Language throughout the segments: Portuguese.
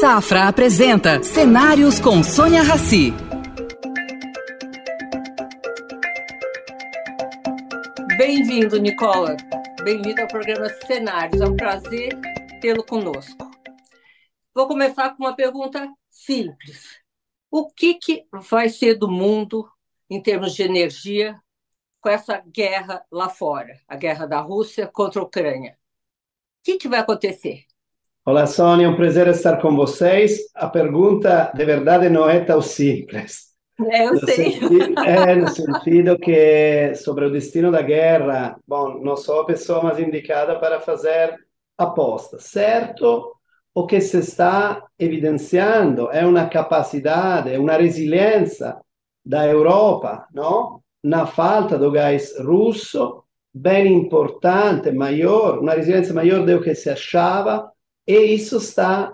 Safra apresenta Cenários com Sônia Rassi. Bem-vindo, Nicola. Bem-vindo ao programa Cenários. É um prazer tê-lo conosco. Vou começar com uma pergunta simples. O que, que vai ser do mundo em termos de energia com essa guerra lá fora, a guerra da Rússia contra a Ucrânia? O que, que vai acontecer? Olá, Sônia, é um prazer estar com vocês. A pergunta, de verdade, não é tão simples. É, eu no sei. Sentido, é, no sentido que, sobre o destino da guerra, bom, não sou a pessoa mais indicada para fazer apostas. Certo, o que se está evidenciando é uma capacidade, uma resiliência da Europa, não? na falta do gás russo, bem importante, maior, uma resiliência maior do que se achava, e isso está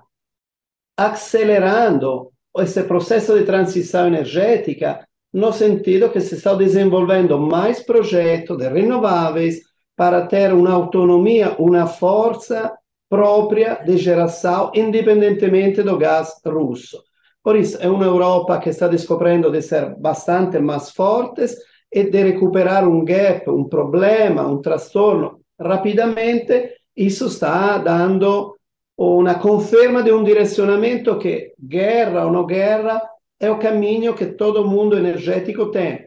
acelerando esse processo de transição energética no sentido que se está desenvolvendo mais projetos de renováveis para ter uma autonomia, uma força própria de geração, independentemente do gás russo. Por isso, é uma Europa que está descobrindo de ser bastante mais fortes e de recuperar um gap, um problema, um transtorno rapidamente. Isso está dando uma conferma de um direcionamento que, guerra ou não guerra, é o caminho que todo mundo energético tem.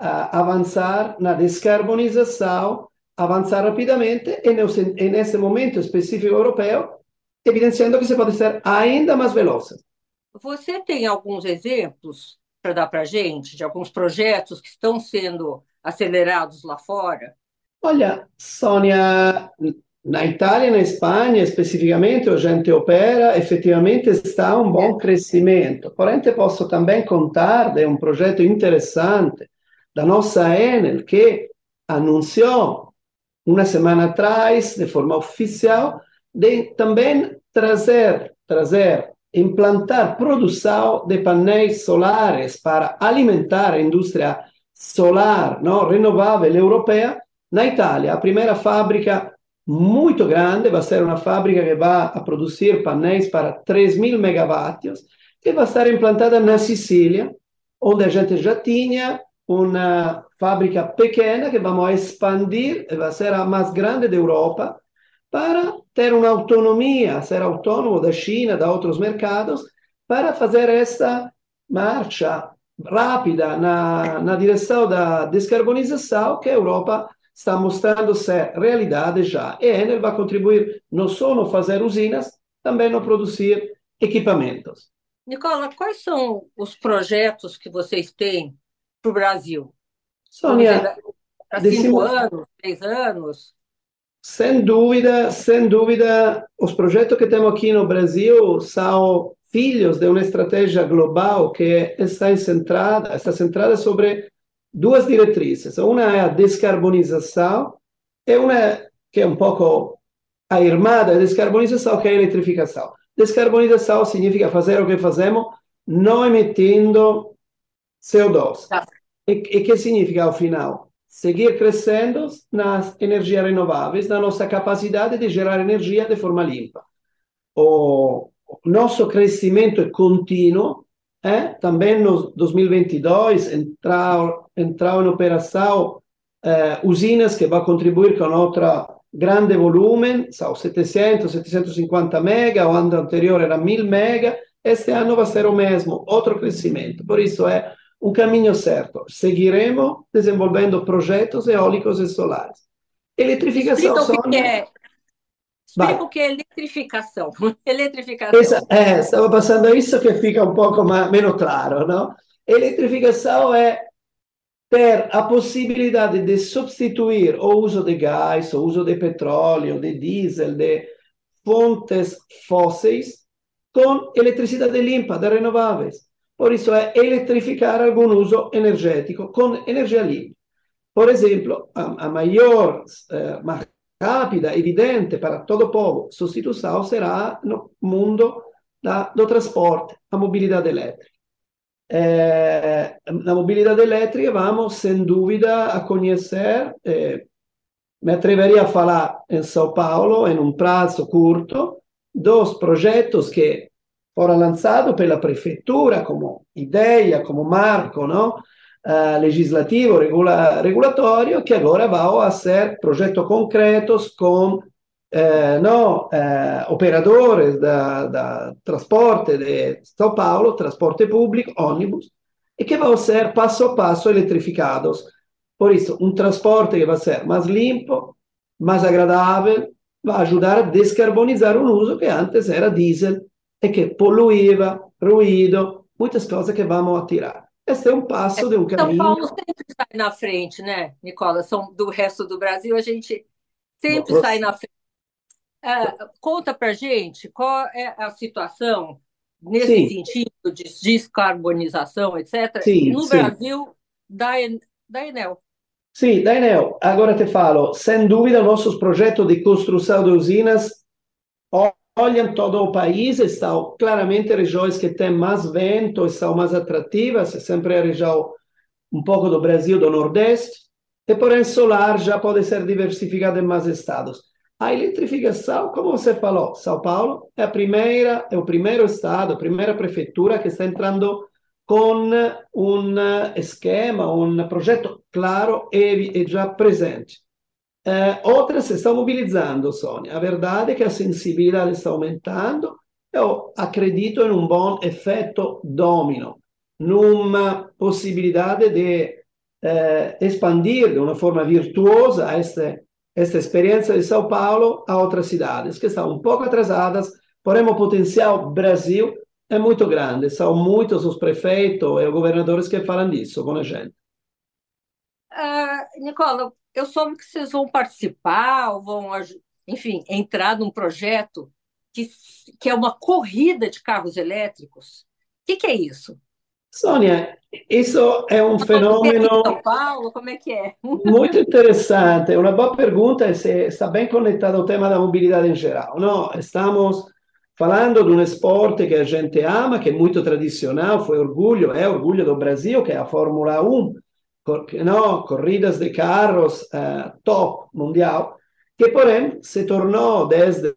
Uh, avançar na descarbonização, avançar rapidamente e, no, e nesse momento específico europeu, evidenciando que se pode ser ainda mais veloz. Você tem alguns exemplos para dar para a gente de alguns projetos que estão sendo acelerados lá fora? Olha, Sônia, na Itália e na Espanha, especificamente, a gente opera, efetivamente está um bom crescimento. Porém, posso também contar de um projeto interessante da nossa Enel, que anunciou uma semana atrás, de forma oficial, de também trazer, trazer, implantar produção de painéis solares para alimentar a indústria solar não, renovável europeia na Itália. A primeira fábrica muito grande, vai ser uma fábrica que vai produzir painéis para 3 mil megawatts, que vai estar implantada na Sicília, onde a gente já tinha uma fábrica pequena que vamos expandir, vai ser a mais grande da Europa, para ter uma autonomia, ser autônomo da China, da outros mercados, para fazer essa marcha rápida na, na direção da descarbonização que a Europa está mostrando ser realidade já. E a Enel vai contribuir não só no fazer usinas, também no produzir equipamentos. Nicola, quais são os projetos que vocês têm para o Brasil? Sônia, para cinco anos, três anos? Sem dúvida, sem dúvida, os projetos que temos aqui no Brasil são filhos de uma estratégia global que está centrada, está centrada sobre duas diretrizes. Uma é a descarbonização e uma que é um pouco a irmã da descarbonização, que é a eletrificação. Descarbonização significa fazer o que fazemos não emitindo CO2. Tá. E, e que significa, ao final? Seguir crescendo nas energias renováveis, na nossa capacidade de gerar energia de forma limpa. O nosso crescimento é contínuo é, também no 2022 entrou, entrou em operação é, usinas que vão contribuir com outro grande volume, são 700, 750 mega, o ano anterior era 1000 mega, este ano vai ser o mesmo, outro crescimento. Por isso é um caminho certo. Seguiremos desenvolvendo projetos eólicos e solares. Eletrificação. Explica o que é Explica o que é eletrificação. eletrificação. Essa, é, estava passando isso que fica um pouco mais, menos claro, não? Eletrificação é ter a possibilidade de substituir o uso de gás, o uso de petróleo, de diesel, de fontes fósseis com eletricidade limpa, de renováveis. Por isso é eletrificar algum uso energético com energia limpa. Por exemplo, a, a maior eh, rápida, evidente para todo o povo, substituição será no mundo da, do transporte, a mobilidade elétrica. É, na mobilidade elétrica, vamos, sem dúvida, a conhecer, é, me atreveria a falar em São Paulo, em um prazo curto, dos projetos que fora lançado pela prefeitura como ideia, como marco, não? Uh, legislativo, regula, regulatório, que agora vai a ser projetos concretos com eh, no, eh, operadores da, da transporte de São Paulo, transporte público, ônibus, e que vão ser passo a passo eletrificados. Por isso, um transporte que vai ser mais limpo, mais agradável, vai ajudar a descarbonizar um uso que antes era diesel e que poluiva, ruído, muitas coisas que vamos a tirar. Esse é um passo é, de um caminho. São Paulo sempre sai na frente, né, Nicola? São do resto do Brasil, a gente sempre sai na frente. É, conta para gente qual é a situação nesse sim. sentido de descarbonização, etc., sim, no sim. Brasil da, da Enel. Sim, da Enel. Agora te falo, sem dúvida, nossos projetos de construção de usinas olham todo o país, estão claramente regiões que têm mais vento, são mais atrativas, é sempre a região um pouco do Brasil, do Nordeste, e porém solar já pode ser diversificado em mais estados. A eletrificação, como você falou, São Paulo é a primeira, é o primeiro estado, a primeira prefeitura que está entrando com um esquema, um projeto claro e, e já presente. Eh, outras se estão mobilizando, Sônia. A verdade é que a sensibilidade está aumentando. Eu acredito em um bom efeito domino, numa possibilidade de eh, expandir de uma forma virtuosa este esta experiência de São Paulo a outras cidades que estão um pouco atrasadas, porém o potencial Brasil é muito grande. São muitos os prefeitos e os governadores que falam disso com a gente. Uh, Nicola, eu soube que vocês vão participar, vão, enfim, entrar num projeto que, que é uma corrida de carros elétricos. O que, que é isso? Sônia, isso é um fenômeno. São Paulo, como é que é? Muito interessante. Uma boa pergunta e está bem conectado ao tema da mobilidade em geral. Não, estamos falando de um esporte que a gente ama, que é muito tradicional, foi orgulho, é orgulho do Brasil, que é a Fórmula 1, não, corridas de carros uh, top mundial, que porém se tornou desde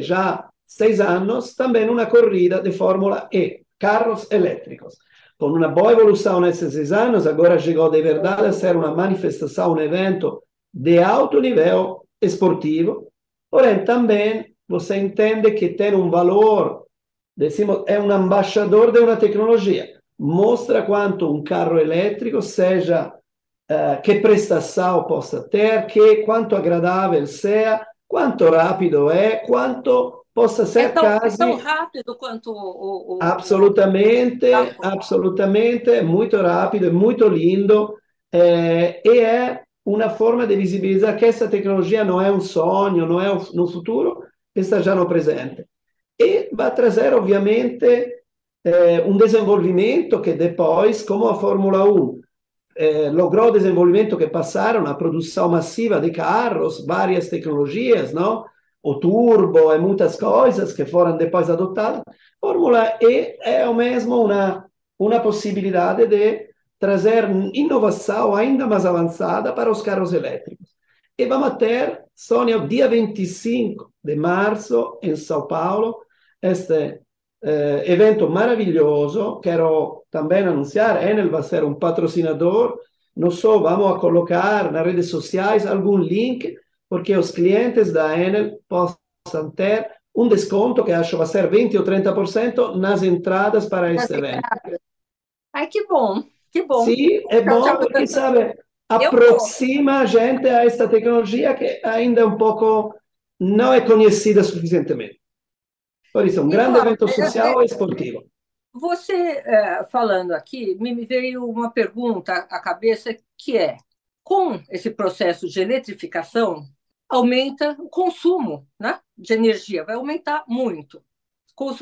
já seis anos também uma corrida de Fórmula E, carros elétricos com uma boa evolução nesses seis anos, agora chegou de verdade a ser uma manifestação, um evento de alto nível esportivo, porém também você entende que tem um valor, decimos, é um embaixador de uma tecnologia, mostra quanto um carro elétrico seja, uh, que prestação possa ter, que quanto agradável seja, quanto rápido é, quanto possa ser é tão, quase... É tão rápido quanto o... o absolutamente, o... absolutamente, é muito rápido, é muito lindo é, e é uma forma de visibilizar que essa tecnologia não é um sonho, não é no futuro, está já no presente. E vai trazer, obviamente, é, um desenvolvimento que depois, como a Fórmula 1 eh, logrou desenvolvimento que passaram a produção massiva de carros, várias tecnologias, não? O turbo e muitas coisas que foram depois adotadas, Fórmula E é o mesmo uma, uma possibilidade de trazer inovação ainda mais avançada para os carros elétricos. E vamos ter, Sônia, dia 25 de março, em São Paulo, este eh, evento maravilhoso. Quero também anunciar, Enel vai ser um patrocinador. Não só vamos a colocar nas redes sociais algum link porque os clientes da Enel possam ter um desconto que acho vai ser 20 ou 30% nas entradas para esse evento. Ai, que bom, que bom. Sim, é bom porque, sabe, aproxima a gente a esta tecnologia que ainda um pouco não é conhecida suficientemente. Por isso, um grande evento social e esportivo. Você, é, falando aqui, me veio uma pergunta à cabeça que é, com esse processo de eletrificação, aumenta o consumo né, de energia, vai aumentar muito.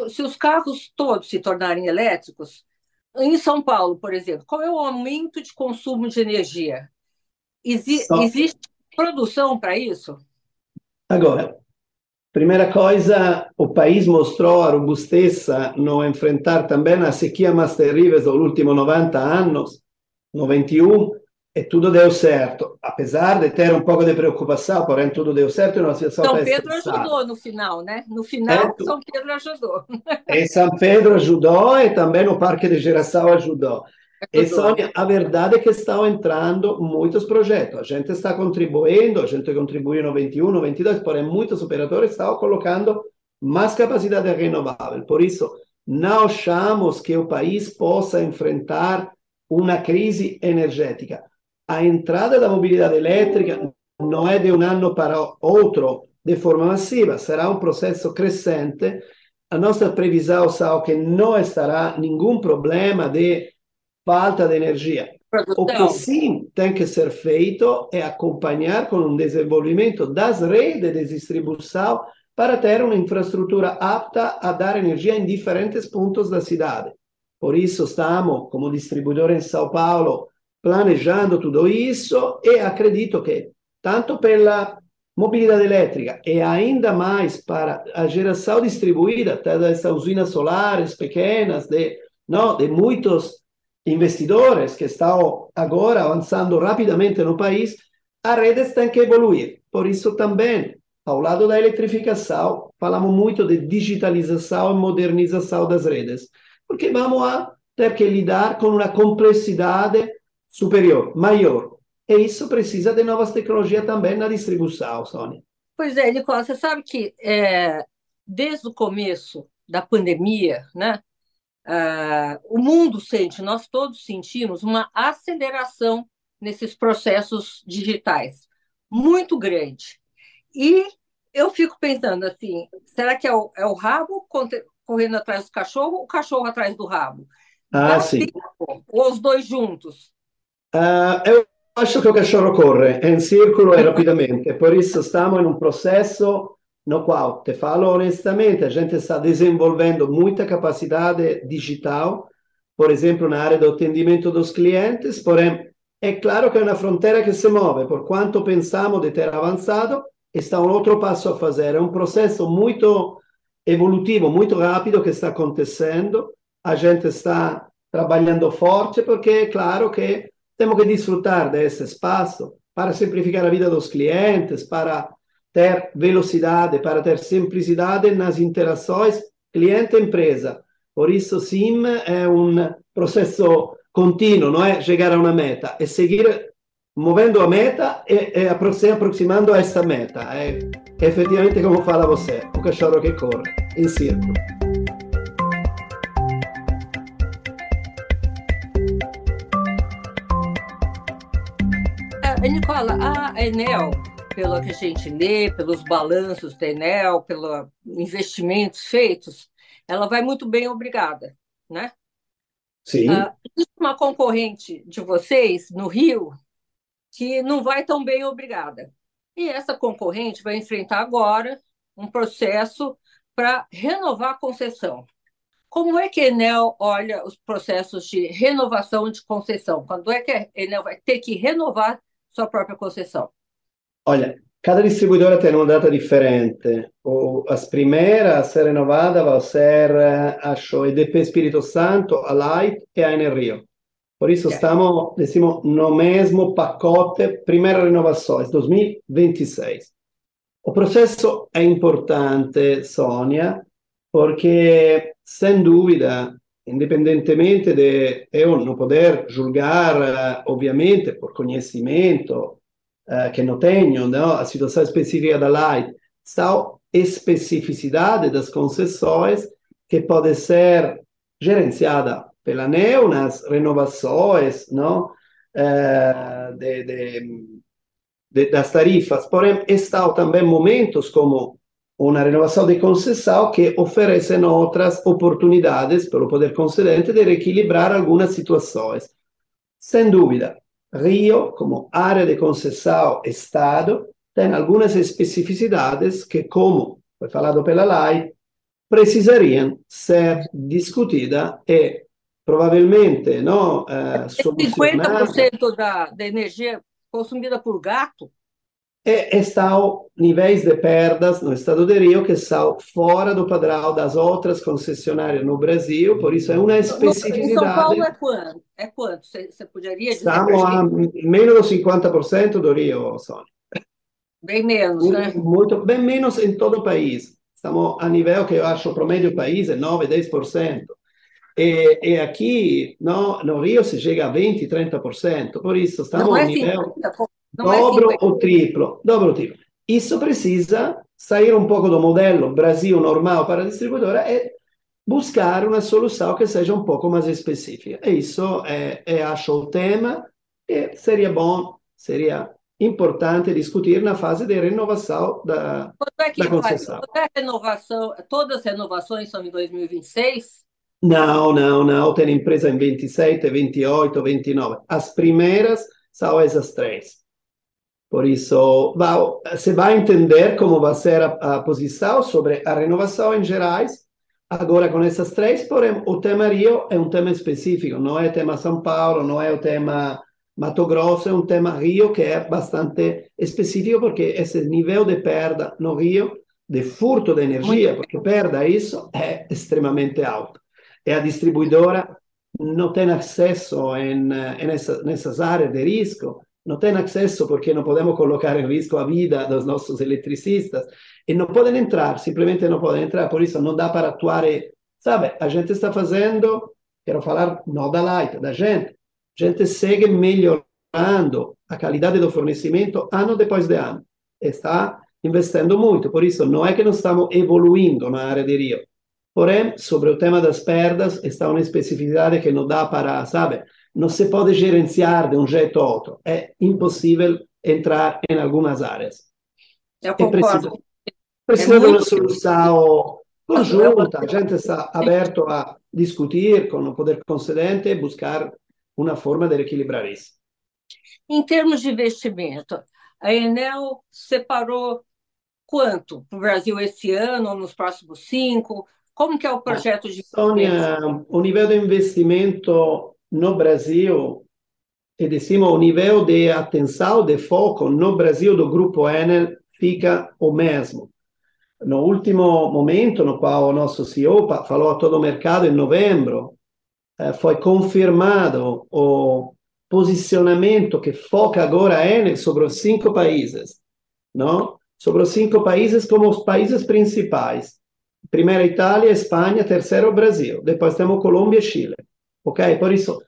Se os carros todos se tornarem elétricos, em São Paulo, por exemplo, qual é o aumento de consumo de energia? Exi Só... Existe produção para isso? Agora, primeira coisa, o país mostrou a robusteza no enfrentar também a sequia mais terrível dos últimos 90 anos, 91, e tudo deu certo. Apesar de ter um pouco de preocupação, porém tudo deu certo e uma situação São Pedro ajudou no final, né? No final, é, São Pedro ajudou. E São Pedro ajudou e também o Parque de Geração ajudou. E Sônia, a verdade é que estão entrando muitos projetos. A gente está contribuindo, a gente contribuiu no 21, 22, porém muitos operadores estão colocando mais capacidade renovável. Por isso, não achamos que o país possa enfrentar uma crise energética a entrada da mobilidade elétrica não é de um ano para outro de forma massiva, será um processo crescente. A nossa previsão é que não estará nenhum problema de falta de energia. O que sim tem que ser feito é acompanhar com um desenvolvimento das redes de distribuição para ter uma infraestrutura apta a dar energia em diferentes pontos da cidade. Por isso, estamos, como distribuidor em São Paulo, planejando tudo isso e acredito que, tanto pela mobilidade elétrica e ainda mais para a geração distribuída dessas usinas solares pequenas, de, não, de muitos investidores que estão agora avançando rapidamente no país, a rede tem que evoluir. Por isso também, ao lado da eletrificação, falamos muito de digitalização e modernização das redes, porque vamos a ter que lidar com uma complexidade superior, maior. E isso precisa de novas tecnologias também na distribuição, Sônia. Pois é, Nicola, você sabe que é, desde o começo da pandemia, né, uh, o mundo sente, nós todos sentimos uma aceleração nesses processos digitais muito grande. E eu fico pensando assim, será que é o, é o rabo correndo atrás do cachorro, ou o cachorro atrás do rabo? Ah, sim. ou os dois juntos? Uh, eu acho que o cachorro corre em círculo e rapidamente, por isso estamos em um processo no qual, te falo honestamente, a gente está desenvolvendo muita capacidade digital, por exemplo, na área do atendimento dos clientes, porém, é claro que é uma fronteira que se move, por quanto pensamos de ter avançado, está um outro passo a fazer, é um processo muito evolutivo, muito rápido que está acontecendo, a gente está trabalhando forte, porque é claro que temos que desfrutar desse espaço para simplificar a vida dos clientes, para ter velocidade, para ter simplicidade nas interações cliente-empresa. Por isso, SIM é um processo contínuo, não é chegar a uma meta, é seguir movendo a meta e, e aproximando a essa meta. É efetivamente como fala você, o cachorro que corre em círculo. Nicola, a Enel, pelo que a gente lê, pelos balanços da Enel, pelos investimentos feitos, ela vai muito bem, obrigada, né? Sim. Uh, existe uma concorrente de vocês no Rio que não vai tão bem, obrigada. E essa concorrente vai enfrentar agora um processo para renovar a concessão. Como é que a Enel olha os processos de renovação de concessão? Quando é que a Enel vai ter que renovar sua própria concessão? Olha, cada distribuidora tem uma data diferente. O, as primeiras a ser renovadas vão ser, acho, EDP Espírito Santo, a Light e a Enerio. Por isso, okay. estamos, decimos, no mesmo pacote, primeira renovação, 2026. O processo é importante, Sônia, porque, sem dúvida, independentemente de eu não poder julgar, obviamente, por conhecimento uh, que não tenho, não, a situação específica da Light, são especificidade das concessões que pode ser gerenciada pela ANEL nas renovações não, uh, de, de, de, das tarifas, porém, estão também momentos como uma renovação de concessão que oferecem outras oportunidades para o poder concedente de reequilibrar algumas situações. Sem dúvida, Rio, como área de concessão Estado, tem algumas especificidades que, como foi falado pela lei, precisariam ser discutidas e provavelmente não, solucionadas. 50% da, da energia consumida por gato e estão níveis de perdas no estado de Rio que são fora do padrão das outras concessionárias no Brasil, por isso é uma especificidade. Em São Paulo é quanto? É quanto? Você, você poderia dizer? Estamos a menos de 50% do Rio, Sônia. Bem menos, muito, né? Muito, bem menos em todo o país. Estamos a nível que eu acho o promédio do país é 9, 10%. E, e aqui no, no Rio se chega a 20, 30%. Por isso estamos não a é nível... 50, dobro é ou triplo, dobro ou triplo. Isso precisa sair um pouco do modelo Brasil normal para a distribuidora e buscar uma solução que seja um pouco mais específica. E isso é, é acho o tema e seria bom, seria importante discutir na fase de renovação da, é que da concessão. Quando é renovação, todas as renovações são em 2026? Não, não, não. Tem empresa em 27, 28, 29. As primeiras são essas três. Por isso, você vai entender como vai ser a, a, posição sobre a renovação em gerais, agora com essas três, porém o tema Rio é um tema específico, não é o tema São Paulo, não é o tema Mato Grosso, é um tema Rio que é bastante específico, porque esse nível de perda no Rio, de furto de energia, porque perda isso, é extremamente alto. E a distribuidora não tem acesso em, em essa, nessas áreas de risco, não têm acesso porque não podemos colocar em risco a vida dos nossos eletricistas e não podem entrar, simplesmente não podem entrar, por isso não dá para atuar. E, sabe, a gente está fazendo, quero falar não da Light, da gente, a gente segue melhorando a qualidade do fornecimento ano depois de ano. Está investindo muito, por isso não é que nós estamos evoluindo na área de Rio. Porém, sobre o tema das perdas, está uma especificidade que não dá para, sabe, não se pode gerenciar de um jeito ou outro. É impossível entrar em algumas áreas. Eu concordo. É precisa, de uma solução conjunta. A gente está aberto a discutir com o poder concedente e buscar uma forma de equilibrar isso. Em termos de investimento, a Enel separou quanto para o Brasil esse ano, nos próximos cinco? Como que é o projeto de... Sônia, o nível de investimento no Brasil, e diciamo o nível de atenção, de foco no Brasil do Grupo Enel fica o mesmo. No último momento, no qual o nosso CEO falou a todo o mercado em novembro, eh, foi confirmado o posicionamento que foca agora a Enel sobre os cinco países, não? sobre os cinco países como os países principais. Primeiro Itália, Espanha, terceiro Brasil, depois temos Colômbia e Chile. Ok? Por isso,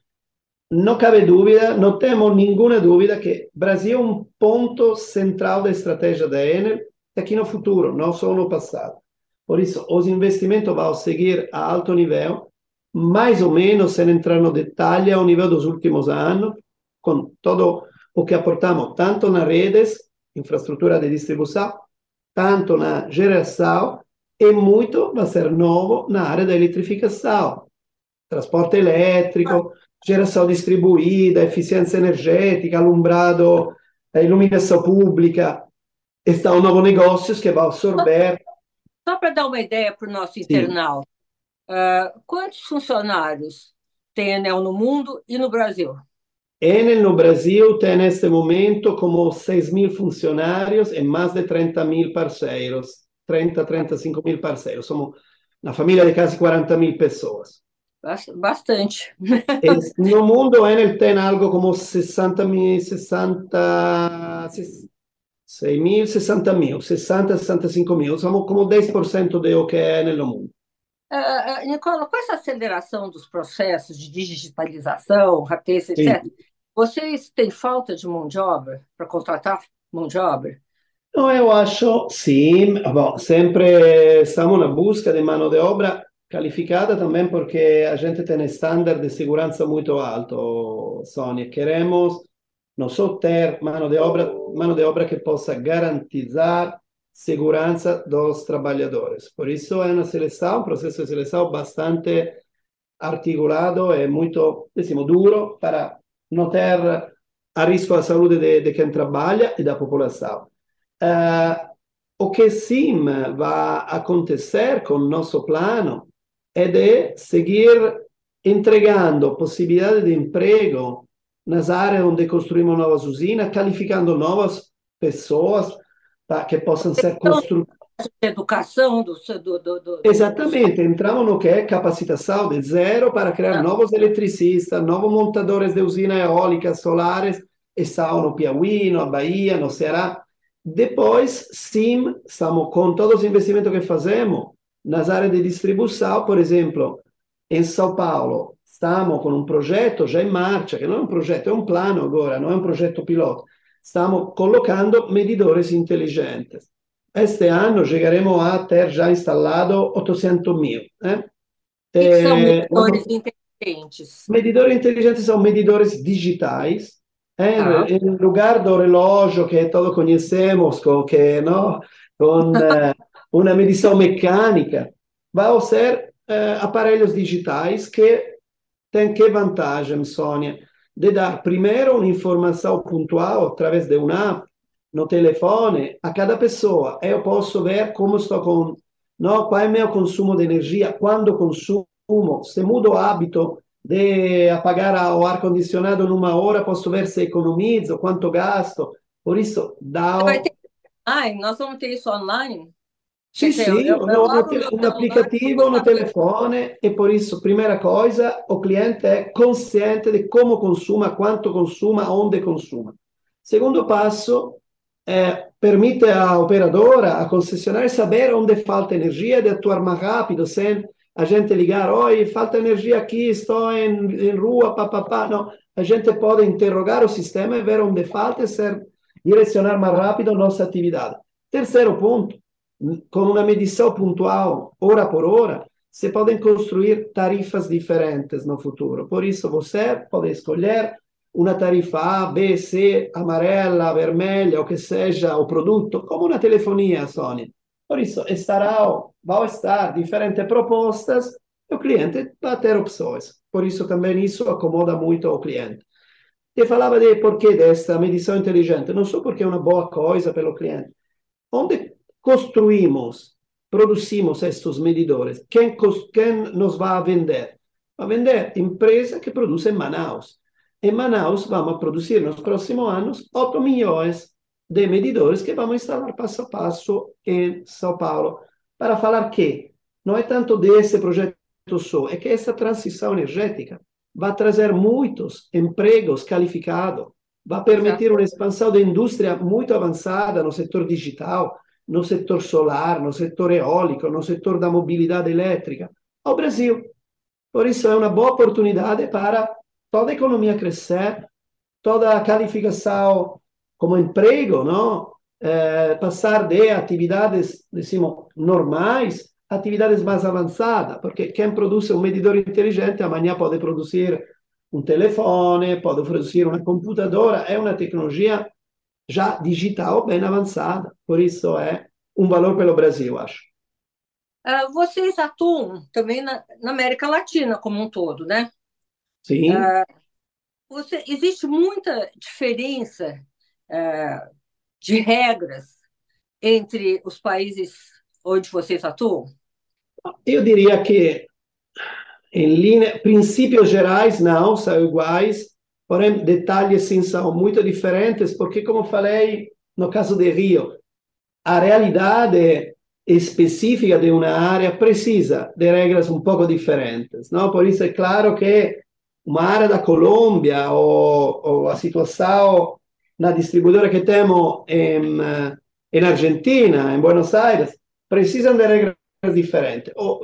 não cabe dúvida, não temos nenhuma dúvida que Brasil é um ponto central da estratégia da Enel aqui no futuro, não só no passado. Por isso, os investimentos vão seguir a alto nível, mais ou menos, sem entrar no detalhe, ao nível dos últimos anos, com todo o que aportamos, tanto nas redes, infraestrutura de distribuição, tanto na geração, e muito vai ser novo na área da eletrificação transporte elétrico, geração distribuída, eficiência energética, alumbrado, iluminação pública. Estão novos negócios que vão absorver. Só para dar uma ideia para o nosso internauta, uh, quantos funcionários tem Enel no mundo e no Brasil? Enel no Brasil tem neste momento como 6 mil funcionários e mais de 30 mil parceiros, 30, 35 mil parceiros. Somos na família de quase 40 mil pessoas. Bastante. no mundo, Enel tem algo como 60 mil, 60, 6 mil, 60 mil, 60, 65 mil. Somos como 10% do que é no mundo. Uh, Nicola, com essa aceleração dos processos de digitalização, rapidez, etc., Sim. vocês têm falta de mão de obra para contratar mão de obra? Não, eu acho, sim. Bom, sempre estamos na busca de mão de obra calificada também porque a gente tem standard de segurança muito alto, Sônia. Queremos não só ter mão de obra, mão de obra que possa garantizar segurança dos trabalhadores. Por isso é uma seleção, um processo de seleção bastante articulado e muito, diciamo, duro para não ter a risco a saúde de, de quem trabalha e da população. Uh, o que sim vai acontecer com o nosso plano ed è seguir entregando possibilidades de emprego nas áreas onde construímos novas usinas, qualificando novas pessoas tá, que possam ser construídas. Educação do, do, do, do, Exatamente, entramos no que é capacitação de zero para criar ah. novos eletricistas, novos montadores de usinas eólicas, solares, estão no Piauí, na Bahia, no Ceará. Depois, sim, estamos com todos os investimentos que fazemos nas áreas de distribuição, por exemplo, em São Paulo, estamos com um projeto já em marcha, que não é um projeto, é um plano agora, não é um projeto piloto. Estamos colocando medidores inteligentes. Este ano chegaremos a ter já instalado 800 mil. Né? que são medidores inteligentes? Medidores inteligentes são medidores digitais, em, ah. em lugar do relógio que todos conhecemos, que, não, com uh, uma medição mecânica, vão ser uh, aparelhos digitais que têm que vantagem, Sônia? De dar primeiro uma informação pontual através de uma app no telefone a cada pessoa. Eu posso ver como estou com, não, qual é o meu consumo de energia, quando consumo, se mudo o hábito de apagar o ar-condicionado numa hora, posso ver se economizo, quanto gasto. Por isso, dá. Vai ter... Ai, nós vamos ter isso online? Sim, sim, eu, eu, um, aplicativo no telefone e por isso, primeira coisa, o cliente é consciente de como consuma, quanto consuma, onde consuma. Segundo passo, é, permite à operadora, à concessionária, saber onde falta energia, de atuar mais rápido, sem a gente ligar, oi, falta energia aqui, estou em rua, papapá. Não, a gente pode interrogar o sistema e ver onde falta e ser, direcionar mais rápido a nossa atividade. Terceiro ponto, com uma medição pontual, hora por hora, se podem construir tarifas diferentes no futuro. Por isso, você pode escolher uma tarifa A, B, C, amarela, vermelha, o que seja o produto, como uma telefonia Sony. Por isso, estará, vão estar diferentes propostas e o cliente vai ter opções. Por isso, também isso acomoda muito o cliente. Te falava de porquê desta medição inteligente, não só porque é uma boa coisa pelo cliente. Onde construímos, produzimos estes medidores, quem, nos vai vender? Vai vender empresa que produz em Manaus. Em Manaus, vamos produzir nos próximos anos 8 milhões de medidores que vamos instalar passo a passo em São Paulo. Para falar que não é tanto desse projeto só, é que essa transição energética vai trazer muitos empregos qualificados, vai permitir uma expansão da indústria muito avançada no setor digital, no setor solar, no setor eólico, no setor da mobilidade elétrica, ao Brasil. Por isso, é uma boa oportunidade para toda a economia crescer, toda a qualificação como emprego, não? É, passar de atividades, decimos, normais atividades mais avançadas, porque quem produz um medidor inteligente amanhã pode produzir um telefone, pode produzir uma computadora, é uma tecnologia já digital bem avançada, por isso é um valor pelo Brasil, acho. Uh, vocês atuam também na, na, América Latina como um todo, né? Sim. Uh, você, existe muita diferença é, de regras entre os países onde vocês atuam? Eu diria que, em linha, princípios gerais, não, são iguais, porém, detalhes sim são muito diferentes, porque, como falei no caso de Rio, a realidade específica de uma área precisa de regras um pouco diferentes. Não? Por isso é claro que uma área da Colômbia ou, ou a situação na distribuidora que temos em, em Argentina, em Buenos Aires, precisam de regras diferentes. O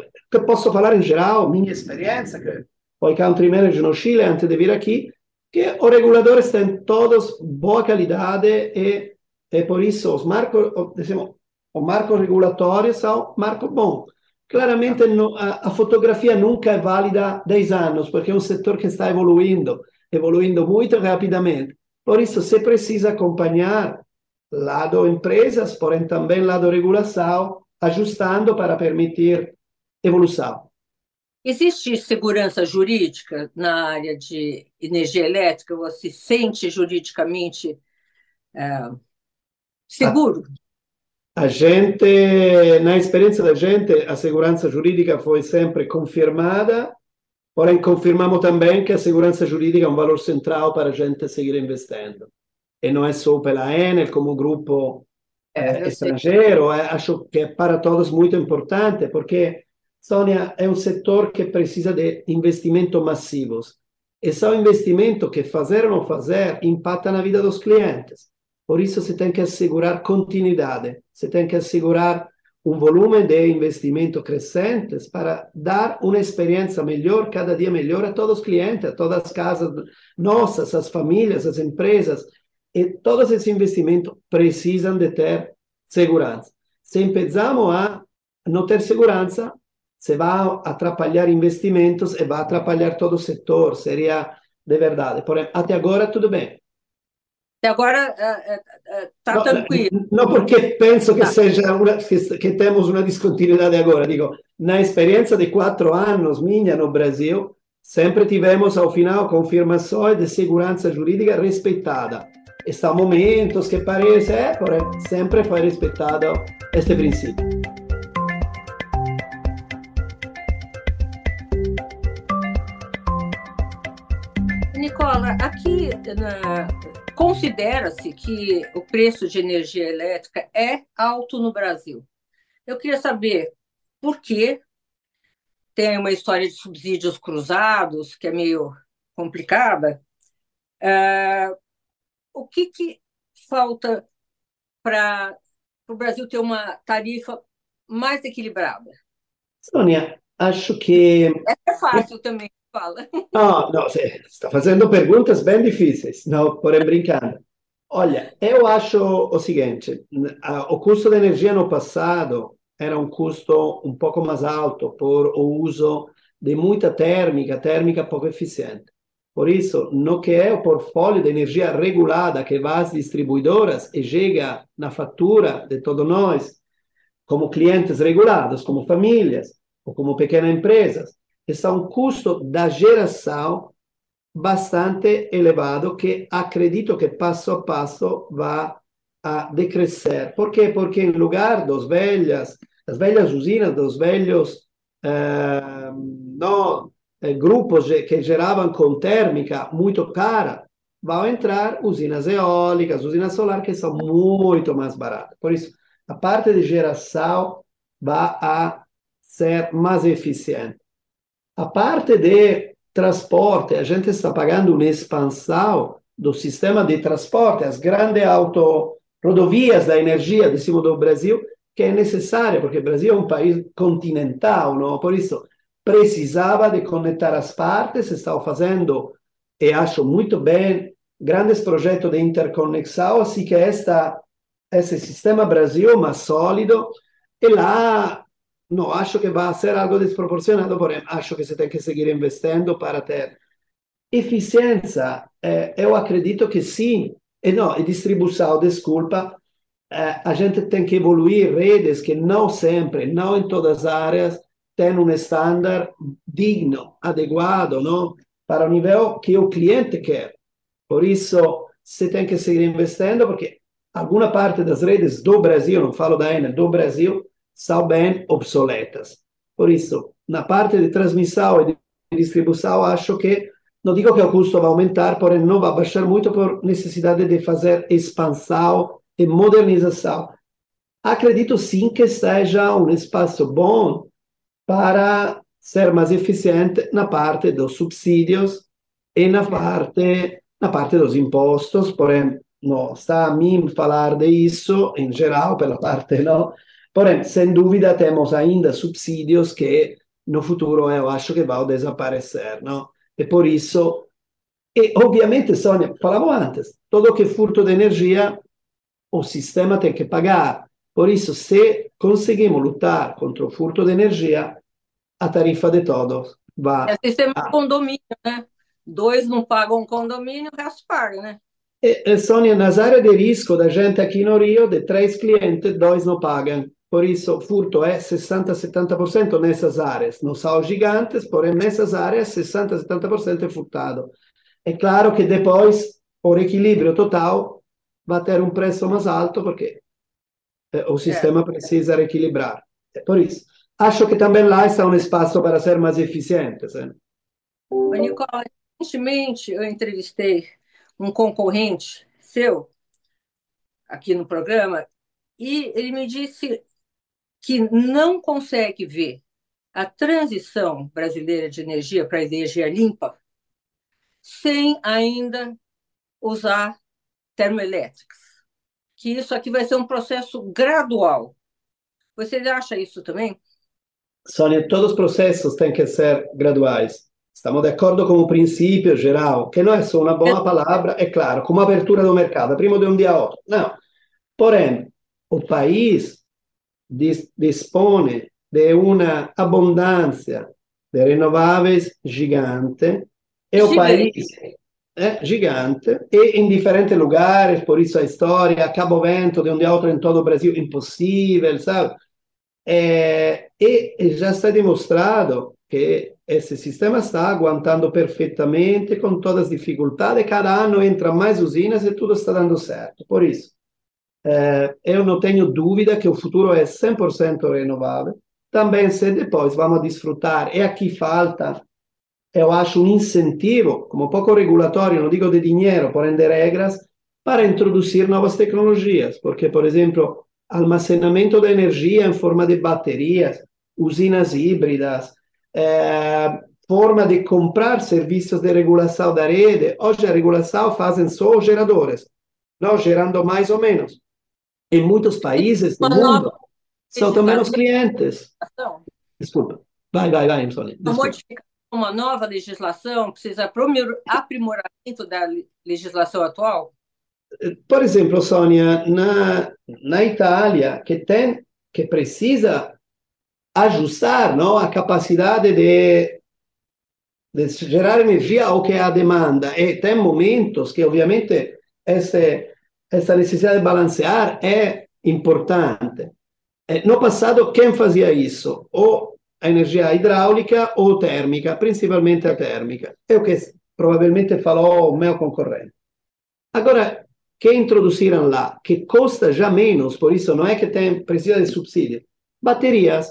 posso falar em geral, minha experiência, que foi country manager no Chile antes de vir aqui, que os reguladores têm todos boa qualidade e, e por isso os marcos, dizemos, os marcos regulatórios são marcos bons. Claramente a, a, fotografia nunca é válida 10 anos, porque é um setor que está evoluindo, evoluindo muito rapidamente. Por isso, se precisa acompanhar lado empresas, porém também lado regulação, ajustando para permitir evolução. Existe segurança jurídica na área de energia elétrica? Você sente juridicamente é, seguro? A, gente, na experiência da gente, a segurança jurídica foi sempre confirmada Porém, confirmamos também que a segurança jurídica é um valor central para a gente seguir investindo. e não é só pela Enel como grupo eh, estrangeiro, eh, acho que é para todos muito importante, porque, Sônia, é um setor que precisa de investimentos massivos. E são investimentos que fazer ou não fazer impacta na vida dos clientes. Por isso, você tem que assegurar continuidade, você tem que assegurar um volume de investimento crescentes para dar uma experiência melhor, cada dia melhor a todos os clientes, a todas as casas nossas, as famílias, as empresas. E todos esses investimentos precisam de ter segurança. Se empezamos a não ter segurança, se vai atrapalhar investimentos e vai atrapalhar todo o setor. Seria de verdade. Porém, até agora, tudo bem. Até agora está tranquilo. Não porque penso que tá. seja uma, que, que, temos uma descontinuidade agora. Digo, na experiência de quatro anos minha no Brasil, sempre tivemos ao final confirmações de segurança jurídica respeitada. Está momentos que parece, é, porém, sempre foi respeitado este princípio. Nicola, aqui Considera-se que o preço de energia elétrica é alto no Brasil. Eu queria saber por que tem uma história de subsídios cruzados, que é meio complicada. Uh, o que, que falta para o Brasil ter uma tarifa mais equilibrada? Sônia, acho que. É fácil também. Fala. No, no, você está fazendo perguntas bem difíceis, não, porém brincando. Olha, eu acho o seguinte, o custo de energia no passado era um custo um pouco mais alto por o uso de muita térmica, térmica pouco eficiente. Por isso, no que é o portfólio de energia regulada que vai às distribuidoras e chega na fatura de todos nós, como clientes regulados, como famílias ou como pequenas empresas, está um custo da geração bastante elevado que acredito que passo a passo vai a decrescer. Por quê? Porque em lugar dos velhas, das velhas usinas, dos velhos eh, no, eh, grupos que geravam com térmica muito cara, vão entrar usinas eólicas, usinas solar que são muito mais baratas. Por isso, a parte de geração vai a ser mais eficiente. A parte de transporte, a gente está pagando uma expansão do sistema de transporte, as grandes autorodovias da energia de cima do Brasil, que é necessária, porque o Brasil é um país continental, não? por isso precisava de conectar as partes, estava fazendo, e acho muito bem, grandes projetos de interconexão, assim que esta, esse sistema Brasil mais sólido, e lá não acho que vai ser algo desproporcionado, porém acho que você tem que seguir investindo para ter eficiência. Eh, eu acredito que sim, e não, e distribuição, desculpa, eh, a gente tem que evoluir redes que não sempre, não em todas as áreas, têm um standard digno, adequado, não? para o nível que o cliente quer. Por isso, você tem que seguir investindo, porque alguma parte das redes do Brasil, não falo da Enel, do Brasil, são bem obsoletas. Por isso, na parte de transmissão e de distribuição, acho que, não digo que o custo vai aumentar, porém não vai baixar muito por necessidade de fazer expansão e modernização. Acredito sim que seja um espaço bom para ser mais eficiente na parte dos subsídios e na parte, na parte dos impostos, porém, não está a mim falar disso, em geral, pela parte não, Porém, sem dúvida, temos ainda subsídios que no futuro eu acho que vão desaparecer, não? E por isso, e obviamente, Sônia, falava antes, todo que furto de energia, o sistema tem que pagar. Por isso, se conseguimos lutar contra o furto de energia, a tarifa de todos vai. É sistema a... condomínio, né? Dois não pagam condomínio, o resto paga, né? E, e, Sônia, nas áreas de risco da gente aqui no Rio, de três clientes, dois não pagam. Por isso, furto é 60-70% nessas áreas. Não são gigantes, porém, nessas áreas, 60-70% é furtado. É claro que depois, por equilíbrio total, vai ter um preço mais alto, porque eh, o sistema é. precisa equilibrar. É por isso. Acho que também lá está um espaço para ser mais eficiente. Né? Nicola, recentemente eu entrevistei um concorrente seu aqui no programa, e ele me disse que não consegue ver a transição brasileira de energia para energia limpa sem ainda usar termoelétricas. Que isso aqui vai ser um processo gradual. Você acha isso também? Sônia, todos os processos têm que ser graduais. Estamos de acordo com o princípio geral, que não é só uma boa palavra, é claro, como abertura do mercado, prima de um dia a outro. Não. Porém, o país dispõe de uma abundância de renováveis gigante e o país é gigante e em diferentes lugares, por isso a história, Cabo Vento, de um dia a outro em todo o Brasil, impossível, sabe? É, e já está demonstrado que esse sistema está aguentando perfeitamente com todas as dificuldades. Cada ano entra mais usinas e tudo está dando certo. Por isso, é, eu não tenho dúvida que o futuro é 100% renovável. Também se depois vamos desfrutar, e aqui falta, eu acho, um incentivo, como pouco regulatório, não digo de dinheiro, porém de regras, para introduzir novas tecnologias. Porque, por exemplo, almacenamento de energia em forma de baterias, usinas híbridas, é, forma de comprar serviços de regulação da rede. Hoje a regulação fazem só os geradores, não gerando mais ou menos. Em muitos países do mundo, são também os clientes. Desculpa. Vai, vai, vai, Sônia. Uma nova legislação precisa aprimoramento da legislação atual? Por exemplo, Sônia, na, na Itália, que tem, que precisa ajustar não, a capacidade de, de gerar energia ao que é a demanda. E tem momentos que, obviamente, esse, essa necessidade de balancear é importante. No passado, quem fazia isso? Ou a energia hidráulica ou térmica, principalmente a térmica. É o que provavelmente falou o meu concorrente. Agora, que introduziram lá, que custa já menos, por isso não é que tem, precisa de subsídio, baterias.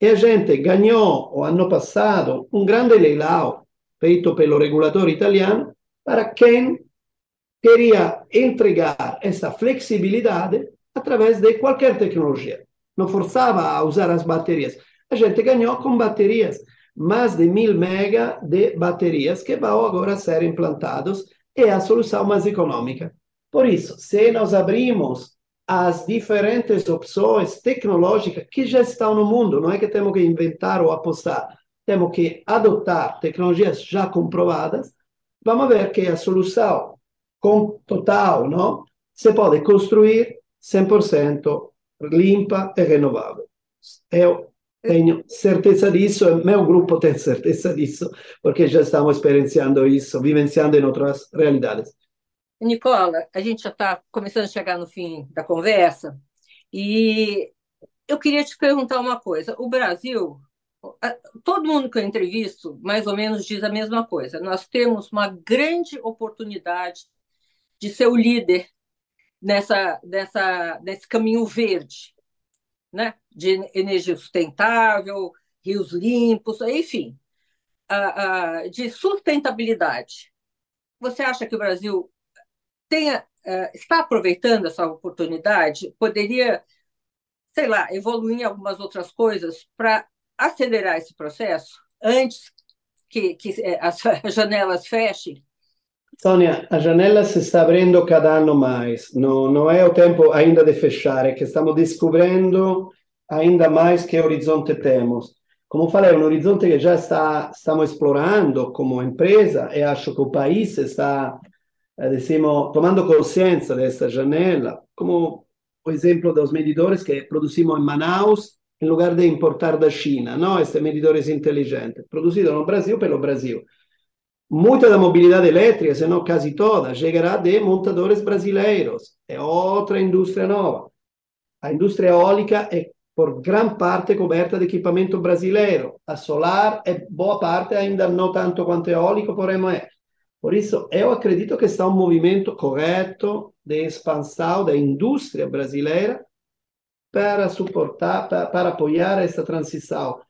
E a gente ganhou, o ano passado, um grande leilão feito pelo regulador italiano para quem queria entregar essa flexibilidade através de qualquer tecnologia. Não forçava a usar as baterias. A gente ganhou com baterias, mais de mil mega de baterias que vão agora ser implantados é a solução mais econômica. Por isso, se nós abrimos as diferentes opções tecnológicas que já estão no mundo, não é que temos que inventar ou apostar, temos que adotar tecnologias já comprovadas, vamos ver que a solução total, não? Se pode construir 100% limpa e renovável. Eu tenho certeza disso, e meu grupo tem certeza disso, porque já estamos experienciando isso, vivenciando em outras realidades. Nicola, a gente já está começando a chegar no fim da conversa e eu queria te perguntar uma coisa. O Brasil, todo mundo que eu entrevisto, mais ou menos diz a mesma coisa. Nós temos uma grande oportunidade de ser o líder nessa, nessa, nesse caminho verde, né? de energia sustentável, rios limpos, enfim, de sustentabilidade. Você acha que o Brasil tenha, uh, está aproveitando essa oportunidade, poderia, sei lá, evoluir em algumas outras coisas para acelerar esse processo antes que, que eh, as janelas fechem? Sônia, a janela se está abrindo cada ano mais. Não, não é o tempo ainda de fechar, é que estamos descobrindo ainda mais que horizonte temos. Como falei, é um horizonte que já está, estamos explorando como empresa e acho o país está eh, diciamo, tomando consciência dessa janela, como o exemplo dos medidores que produzimos em Manaus, em lugar de importar da China, não? Esses medidores inteligentes, produzidos no Brasil pelo Brasil. Muita da mobilidade elétrica, se não quase toda, chegará de montadores brasileiros. É outra indústria nova. A indústria eólica é, por gran parte, coberta de equipamento brasileiro. A solar é boa parte, ainda não tanto quanto eólico, porém é. Por isso, eu acredito que está um movimento correto de expansão da indústria brasileira para suportar, para, para apoiar essa transição.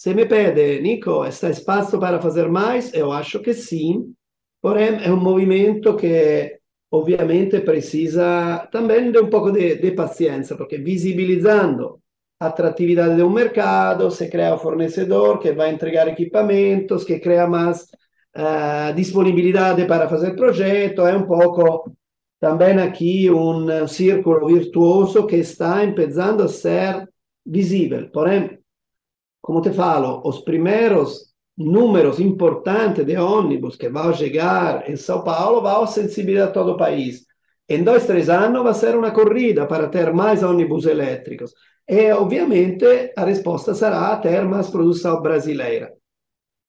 Se me pede, Nico, está espaço para fazer mais? Eu acho que sim, porém é um movimento que ovviamente precisa também de um pouco de, de paciência, porque visibilizando a atratividade de um mercado, se cria um fornecedor que vai entregar equipamentos, que cria mais uh, disponibilidade para fazer projeto, é um pouco também aqui um círculo virtuoso que está começando a ser visível. Porém, como te falo, os primeiros números importantes de ônibus que vão chegar em São Paulo vão sensibilizar todo o país. Em dois, três anos vai ser uma corrida para ter mais ônibus elétricos. E, obviamente, a resposta será ter mais produção brasileira.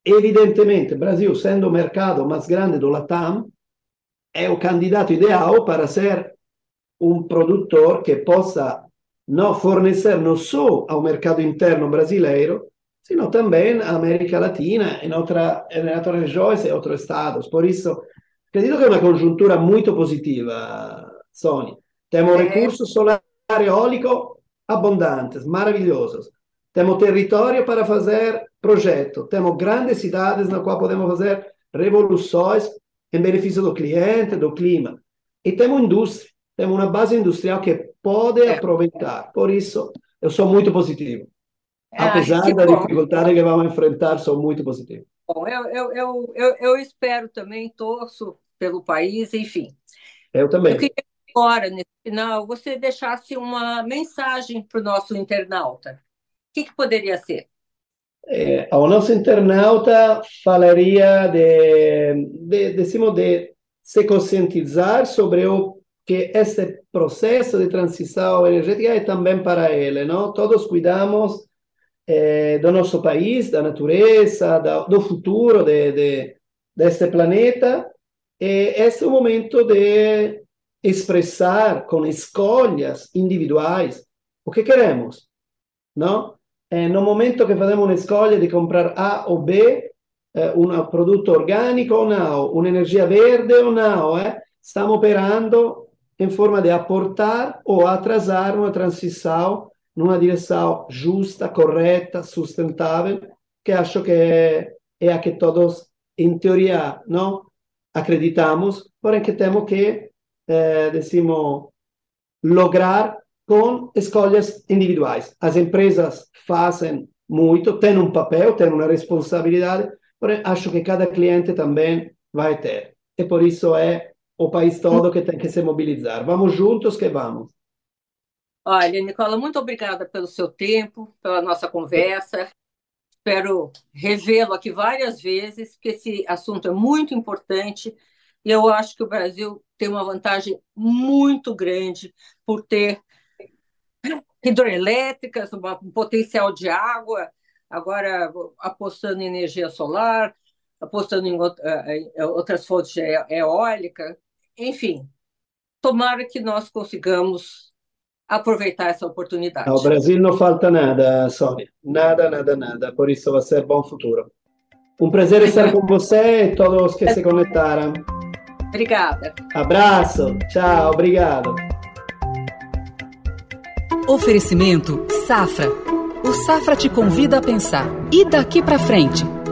Evidentemente, Brasil, sendo o mercado mais grande do Latam, é o candidato ideal para ser um produtor que possa não fornecer não só ao mercado interno brasileiro, sino também à América Latina, em, outra, em outras regiões e outros estados. Por isso, acredito que é uma conjuntura muito positiva, Sony. Temos é. recursos solar eólico abundantes, maravilhosos. Temos território para fazer projeto. Temos grandes cidades na qual podemos fazer revoluções em benefício do cliente, do clima. E temos indústria. Temos uma base industrial que pode é. aproveitar. Por isso, eu sou muito positivo. Ah, Apesar da bom. dificuldade que vamos enfrentar, sou muito positivo. Bom, eu, eu, eu, eu, eu espero também, torço pelo país, enfim. Eu também. Eu queria agora, nesse final, você deixasse uma mensagem para o nosso internauta. O que, que poderia ser? É, ao nosso internauta falaria de, de, de, de se conscientizar sobre o que esse processo de transição energética é também para ele, não? Todos cuidamos eh, do nosso país, da natureza, da, do futuro de, de, deste planeta. E esse é o momento de expressar com escolhas individuais o que queremos, não? No momento que fazemos uma escolha de comprar A ou B, eh, um produto orgânico ou não, uma energia verde ou não, eh? estamos operando em forma de aportar ou atrasar uma transição numa direção justa, correta, sustentável, que acho que é, é a que todos, em teoria, não acreditamos, porém que temos que, decimos, lograr com escolhas individuais. As empresas fazem muito, têm um papel, têm uma responsabilidade, porém acho que cada cliente também vai ter. E por isso é o país todo que tem que se mobilizar. Vamos juntos que vamos. Olha, Nicola, muito obrigada pelo seu tempo, pela nossa conversa. Espero revê-lo aqui várias vezes, porque esse assunto é muito importante e eu acho que o Brasil tem uma vantagem muito grande por ter hidroelétricas, um potencial de água, agora apostando em energia solar, apostando em outras fontes eólicas, enfim, tomara que nós consigamos aproveitar essa oportunidade. Ao Brasil não falta nada, Sônia. Nada, nada, nada. Por isso vai ser bom futuro. Um prazer estar com você e todos que se conectaram. Obrigada. Abraço. Tchau. Obrigado. Oferecimento Safra. O Safra te convida a pensar. E daqui para frente?